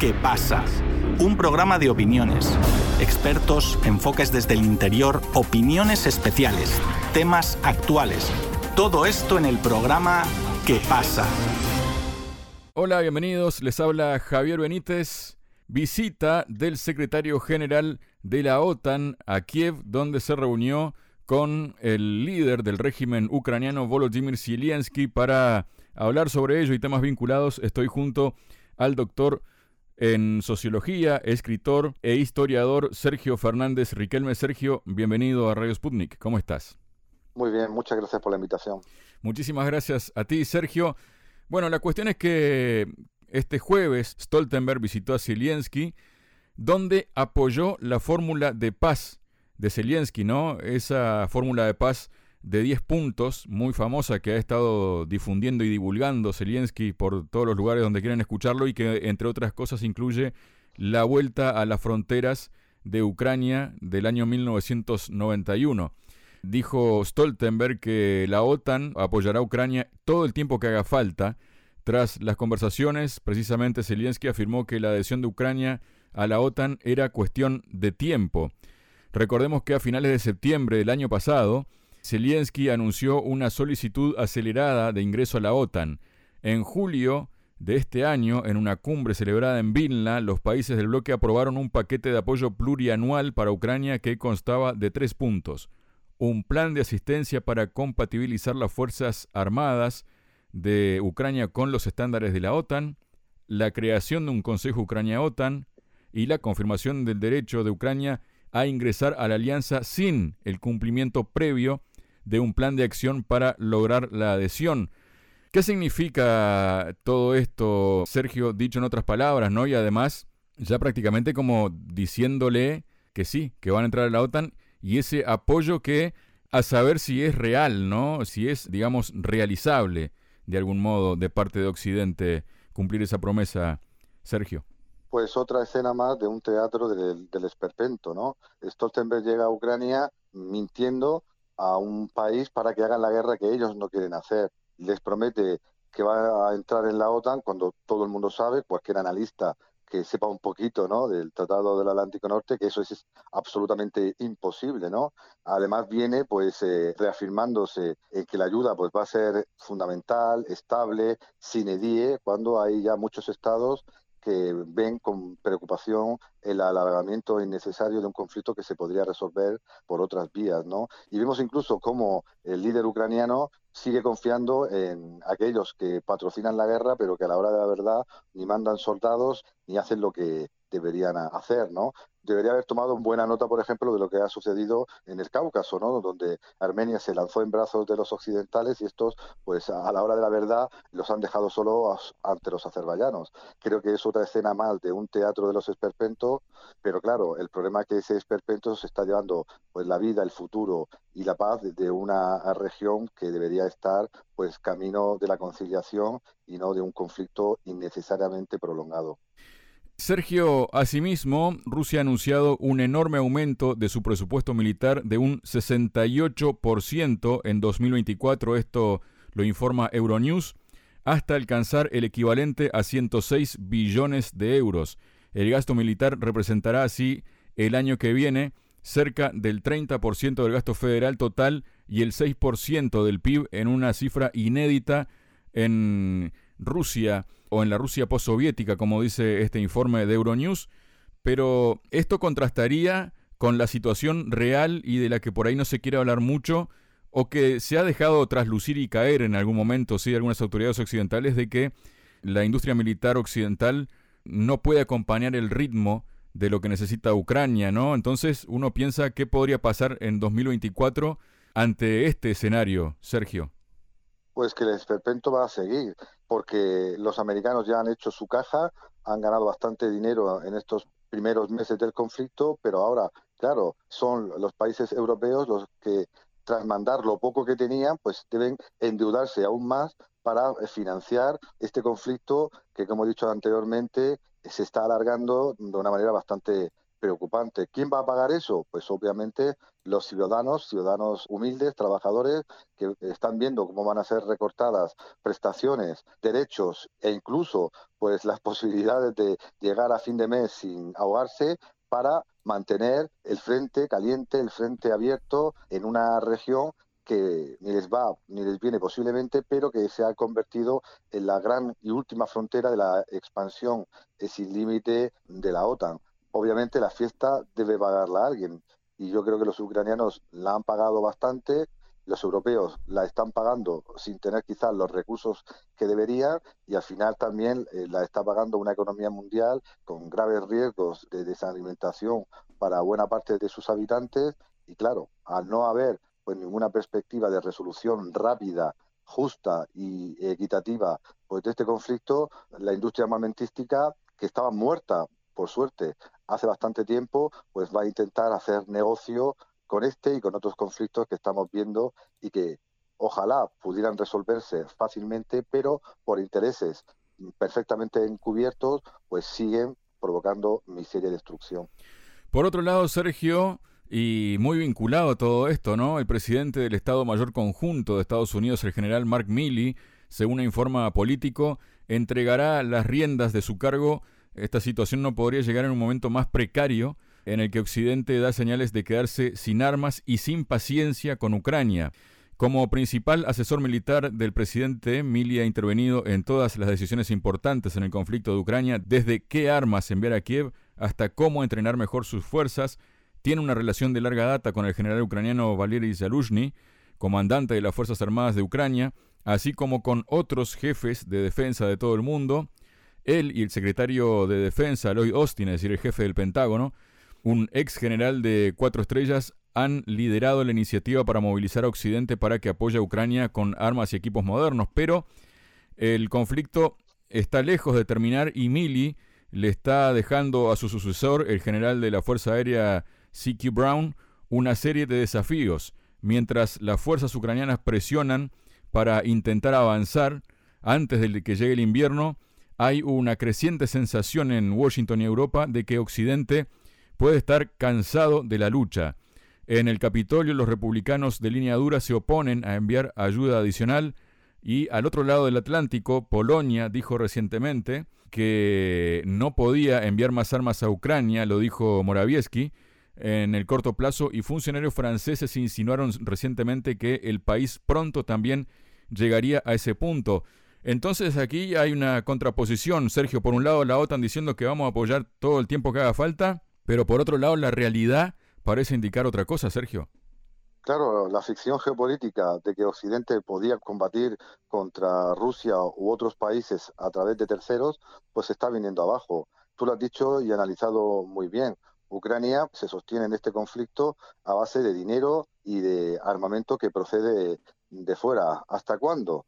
¿Qué pasa? Un programa de opiniones, expertos, enfoques desde el interior, opiniones especiales, temas actuales. Todo esto en el programa ¿Qué pasa? Hola, bienvenidos. Les habla Javier Benítez. Visita del secretario general de la OTAN a Kiev, donde se reunió con el líder del régimen ucraniano Volodymyr Zelensky para hablar sobre ello y temas vinculados. Estoy junto al doctor en sociología, escritor e historiador Sergio Fernández Riquelme. Sergio, bienvenido a Radio Sputnik. ¿Cómo estás? Muy bien, muchas gracias por la invitación. Muchísimas gracias a ti, Sergio. Bueno, la cuestión es que este jueves Stoltenberg visitó a Zelensky, donde apoyó la fórmula de paz de Zelensky, ¿no? Esa fórmula de paz de 10 puntos, muy famosa, que ha estado difundiendo y divulgando Zelensky por todos los lugares donde quieren escucharlo y que, entre otras cosas, incluye la vuelta a las fronteras de Ucrania del año 1991. Dijo Stoltenberg que la OTAN apoyará a Ucrania todo el tiempo que haga falta. Tras las conversaciones, precisamente Zelensky afirmó que la adhesión de Ucrania a la OTAN era cuestión de tiempo. Recordemos que a finales de septiembre del año pasado, Zelensky anunció una solicitud acelerada de ingreso a la OTAN. En julio de este año, en una cumbre celebrada en Vilna, los países del bloque aprobaron un paquete de apoyo plurianual para Ucrania que constaba de tres puntos. Un plan de asistencia para compatibilizar las Fuerzas Armadas de Ucrania con los estándares de la OTAN, la creación de un Consejo Ucrania-OTAN y la confirmación del derecho de Ucrania a ingresar a la alianza sin el cumplimiento previo de un plan de acción para lograr la adhesión. ¿Qué significa todo esto, Sergio, dicho en otras palabras, ¿no? Y además, ya prácticamente como diciéndole que sí, que van a entrar a la OTAN y ese apoyo que a saber si es real, ¿no? Si es, digamos, realizable de algún modo de parte de Occidente cumplir esa promesa, Sergio. Pues otra escena más de un teatro del, del ¿no? Stoltenberg llega a Ucrania mintiendo a un país para que hagan la guerra que ellos no quieren hacer. Les promete que va a entrar en la OTAN cuando todo el mundo sabe, cualquier analista que sepa un poquito ¿no? del Tratado del Atlántico Norte, que eso es, absolutamente imposible. ¿no? Además viene pues eh, reafirmándose en que la ayuda pues, va a ser fundamental, estable, sin die, cuando hay ya muchos estados que ven con preocupación el alargamiento innecesario de un conflicto que se podría resolver por otras vías, ¿no? Y vemos incluso cómo el líder ucraniano sigue confiando en aquellos que patrocinan la guerra, pero que a la hora de la verdad ni mandan soldados ni hacen lo que deberían hacer, ¿no? Debería haber tomado buena nota, por ejemplo, de lo que ha sucedido en el Cáucaso, ¿no? Donde Armenia se lanzó en brazos de los occidentales y estos, pues a la hora de la verdad, los han dejado solo ante los azerbaiyanos. Creo que es otra escena más de un teatro de los esperpentos, pero claro, el problema es que ese esperpento se está llevando pues la vida, el futuro y la paz de una región que debería estar pues camino de la conciliación y no de un conflicto innecesariamente prolongado. Sergio, asimismo, Rusia ha anunciado un enorme aumento de su presupuesto militar de un 68% en 2024, esto lo informa Euronews, hasta alcanzar el equivalente a 106 billones de euros. El gasto militar representará así el año que viene cerca del 30% del gasto federal total y el 6% del PIB en una cifra inédita en Rusia o en la Rusia postsoviética, como dice este informe de Euronews, pero esto contrastaría con la situación real y de la que por ahí no se quiere hablar mucho, o que se ha dejado traslucir y caer en algún momento, sí, algunas autoridades occidentales, de que la industria militar occidental no puede acompañar el ritmo de lo que necesita Ucrania, ¿no? Entonces uno piensa qué podría pasar en 2024 ante este escenario, Sergio. Pues que el esperpento va a seguir, porque los americanos ya han hecho su caja, han ganado bastante dinero en estos primeros meses del conflicto, pero ahora, claro, son los países europeos los que tras mandar lo poco que tenían, pues deben endeudarse aún más para financiar este conflicto que, como he dicho anteriormente, se está alargando de una manera bastante preocupante. ¿Quién va a pagar eso? Pues obviamente los ciudadanos, ciudadanos humildes, trabajadores, que están viendo cómo van a ser recortadas prestaciones, derechos e incluso pues las posibilidades de llegar a fin de mes sin ahogarse para mantener el frente caliente, el frente abierto en una región que ni les va ni les viene posiblemente, pero que se ha convertido en la gran y última frontera de la expansión sin límite de la OTAN. Obviamente la fiesta debe pagarla alguien. Y yo creo que los ucranianos la han pagado bastante, los europeos la están pagando sin tener quizás los recursos que deberían y al final también eh, la está pagando una economía mundial con graves riesgos de desalimentación para buena parte de sus habitantes. Y claro, al no haber pues ninguna perspectiva de resolución rápida, justa y equitativa pues de este conflicto, la industria armamentística que estaba muerta, por suerte, hace bastante tiempo, pues va a intentar hacer negocio con este y con otros conflictos que estamos viendo y que ojalá pudieran resolverse fácilmente, pero por intereses perfectamente encubiertos, pues siguen provocando miseria y destrucción. Por otro lado, Sergio, y muy vinculado a todo esto, ¿no? El presidente del Estado Mayor Conjunto de Estados Unidos, el general Mark Milley, según informa Político, entregará las riendas de su cargo. Esta situación no podría llegar en un momento más precario en el que Occidente da señales de quedarse sin armas y sin paciencia con Ucrania. Como principal asesor militar del presidente, Milley ha intervenido en todas las decisiones importantes en el conflicto de Ucrania, desde qué armas enviar a Kiev hasta cómo entrenar mejor sus fuerzas, tiene una relación de larga data con el general ucraniano Valery Zaluzhny, comandante de las Fuerzas Armadas de Ucrania, así como con otros jefes de defensa de todo el mundo. Él y el secretario de Defensa, Lloyd Austin, es decir, el jefe del Pentágono, un ex general de cuatro estrellas, han liderado la iniciativa para movilizar a Occidente para que apoye a Ucrania con armas y equipos modernos, pero el conflicto está lejos de terminar y Milley le está dejando a su sucesor, el general de la Fuerza Aérea C.Q. Brown una serie de desafíos, mientras las fuerzas ucranianas presionan para intentar avanzar antes de que llegue el invierno, hay una creciente sensación en Washington y Europa de que Occidente puede estar cansado de la lucha. En el Capitolio los republicanos de línea dura se oponen a enviar ayuda adicional y al otro lado del Atlántico, Polonia dijo recientemente que no podía enviar más armas a Ucrania, lo dijo Morawiecki, en el corto plazo y funcionarios franceses insinuaron recientemente que el país pronto también llegaría a ese punto. Entonces aquí hay una contraposición, Sergio, por un lado la OTAN diciendo que vamos a apoyar todo el tiempo que haga falta, pero por otro lado la realidad parece indicar otra cosa, Sergio. Claro, la ficción geopolítica de que Occidente podía combatir contra Rusia u otros países a través de terceros, pues está viniendo abajo. Tú lo has dicho y analizado muy bien. Ucrania se sostiene en este conflicto a base de dinero y de armamento que procede de fuera. ¿Hasta cuándo?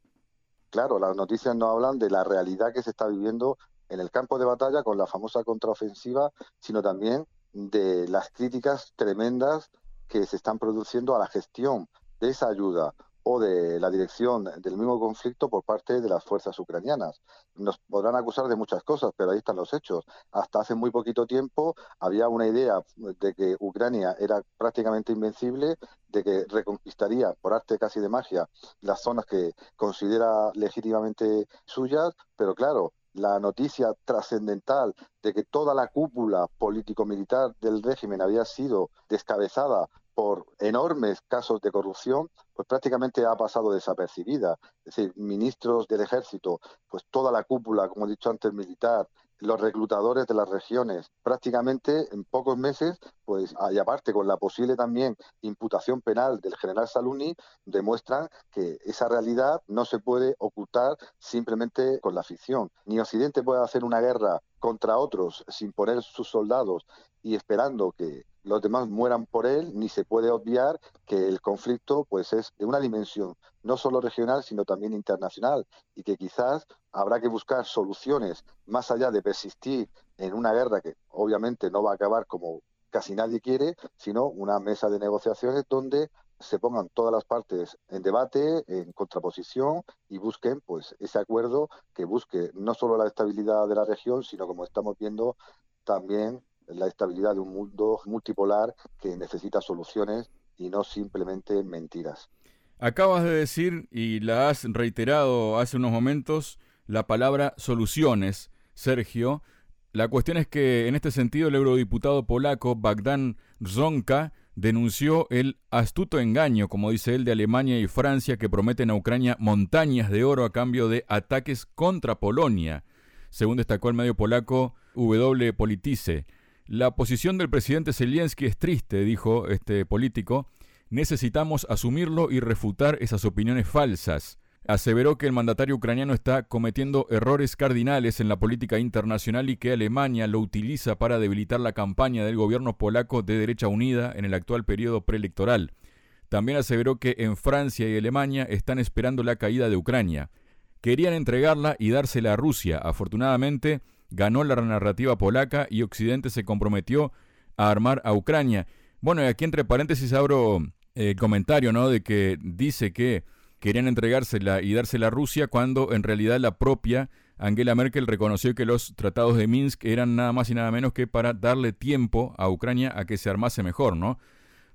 Claro, las noticias no hablan de la realidad que se está viviendo en el campo de batalla con la famosa contraofensiva, sino también de las críticas tremendas que se están produciendo a la gestión de esa ayuda o de la dirección del mismo conflicto por parte de las fuerzas ucranianas. Nos podrán acusar de muchas cosas, pero ahí están los hechos. Hasta hace muy poquito tiempo había una idea de que Ucrania era prácticamente invencible, de que reconquistaría por arte casi de magia las zonas que considera legítimamente suyas, pero claro, la noticia trascendental de que toda la cúpula político-militar del régimen había sido descabezada por enormes casos de corrupción, pues prácticamente ha pasado desapercibida. Es decir, ministros del ejército, pues toda la cúpula, como he dicho antes, militar, los reclutadores de las regiones, prácticamente en pocos meses, pues y aparte con la posible también imputación penal del general Saluni, demuestran que esa realidad no se puede ocultar simplemente con la ficción. Ni Occidente puede hacer una guerra contra otros sin poner sus soldados y esperando que los demás mueran por él, ni se puede obviar que el conflicto pues es de una dimensión no solo regional, sino también internacional, y que quizás habrá que buscar soluciones más allá de persistir en una guerra que obviamente no va a acabar como casi nadie quiere, sino una mesa de negociaciones donde se pongan todas las partes en debate, en contraposición y busquen pues ese acuerdo que busque no solo la estabilidad de la región, sino como estamos viendo también la estabilidad de un mundo multipolar que necesita soluciones y no simplemente mentiras. Acabas de decir, y la has reiterado hace unos momentos, la palabra soluciones, Sergio. La cuestión es que en este sentido el eurodiputado polaco Bagdan Zonka denunció el astuto engaño, como dice él, de Alemania y Francia que prometen a Ucrania montañas de oro a cambio de ataques contra Polonia, según destacó el medio polaco W Politice. La posición del presidente Zelensky es triste, dijo este político. Necesitamos asumirlo y refutar esas opiniones falsas aseveró que el mandatario ucraniano está cometiendo errores cardinales en la política internacional y que Alemania lo utiliza para debilitar la campaña del gobierno polaco de derecha unida en el actual periodo preelectoral. También aseveró que en Francia y Alemania están esperando la caída de Ucrania. Querían entregarla y dársela a Rusia. Afortunadamente, ganó la narrativa polaca y Occidente se comprometió a armar a Ucrania. Bueno, y aquí entre paréntesis abro el comentario, ¿no? De que dice que querían entregársela y dársela a Rusia cuando en realidad la propia Angela Merkel reconoció que los tratados de Minsk eran nada más y nada menos que para darle tiempo a Ucrania a que se armase mejor, ¿no?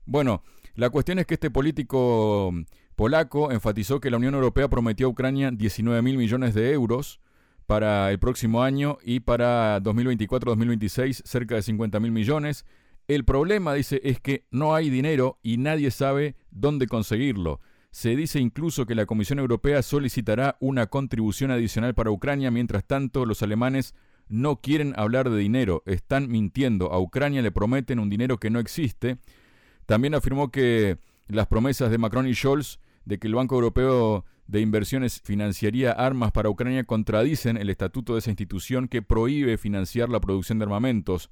Bueno, la cuestión es que este político polaco enfatizó que la Unión Europea prometió a Ucrania 19 mil millones de euros para el próximo año y para 2024-2026 cerca de 50 mil millones. El problema, dice, es que no hay dinero y nadie sabe dónde conseguirlo. Se dice incluso que la Comisión Europea solicitará una contribución adicional para Ucrania, mientras tanto los alemanes no quieren hablar de dinero, están mintiendo, a Ucrania le prometen un dinero que no existe. También afirmó que las promesas de Macron y Scholz de que el Banco Europeo de Inversiones financiaría armas para Ucrania contradicen el estatuto de esa institución que prohíbe financiar la producción de armamentos.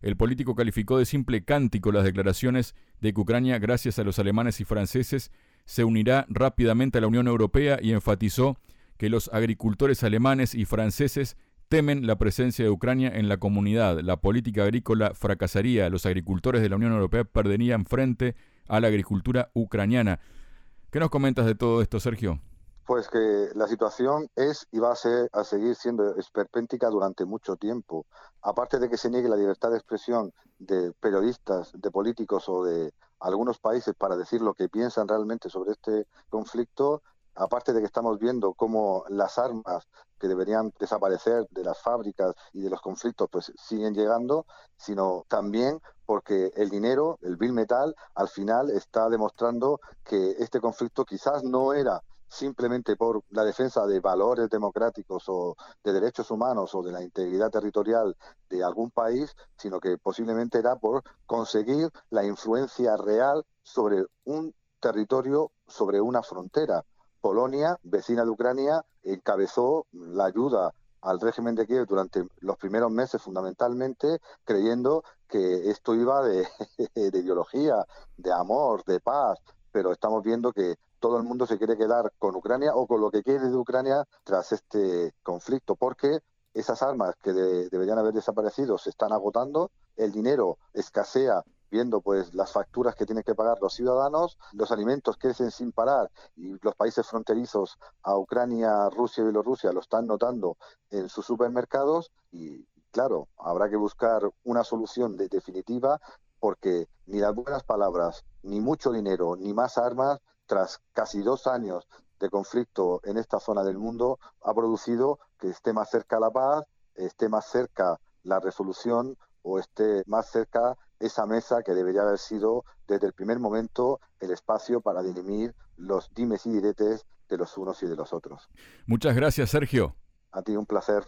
El político calificó de simple cántico las declaraciones de que Ucrania, gracias a los alemanes y franceses, se unirá rápidamente a la Unión Europea y enfatizó que los agricultores alemanes y franceses temen la presencia de Ucrania en la comunidad. La política agrícola fracasaría. Los agricultores de la Unión Europea perderían frente a la agricultura ucraniana. ¿Qué nos comentas de todo esto, Sergio? Pues que la situación es y va a, ser, a seguir siendo esperpéntica durante mucho tiempo. Aparte de que se niegue la libertad de expresión de periodistas, de políticos o de algunos países para decir lo que piensan realmente sobre este conflicto, aparte de que estamos viendo cómo las armas que deberían desaparecer de las fábricas y de los conflictos pues siguen llegando, sino también porque el dinero, el bill metal, al final está demostrando que este conflicto quizás no era simplemente por la defensa de valores democráticos o de derechos humanos o de la integridad territorial de algún país, sino que posiblemente era por conseguir la influencia real sobre un territorio, sobre una frontera. Polonia, vecina de Ucrania, encabezó la ayuda al régimen de Kiev durante los primeros meses fundamentalmente, creyendo que esto iba de, de ideología, de amor, de paz, pero estamos viendo que todo el mundo se quiere quedar con Ucrania o con lo que quiere de Ucrania tras este conflicto, porque esas armas que deberían haber desaparecido se están agotando, el dinero escasea viendo pues las facturas que tienen que pagar los ciudadanos, los alimentos crecen sin parar y los países fronterizos a Ucrania, Rusia y Bielorrusia lo están notando en sus supermercados y claro, habrá que buscar una solución definitiva porque ni las buenas palabras, ni mucho dinero, ni más armas tras casi dos años de conflicto en esta zona del mundo, ha producido que esté más cerca la paz, esté más cerca la resolución o esté más cerca esa mesa que debería haber sido desde el primer momento el espacio para dirimir los dimes y diretes de los unos y de los otros. Muchas gracias, Sergio. A ti un placer.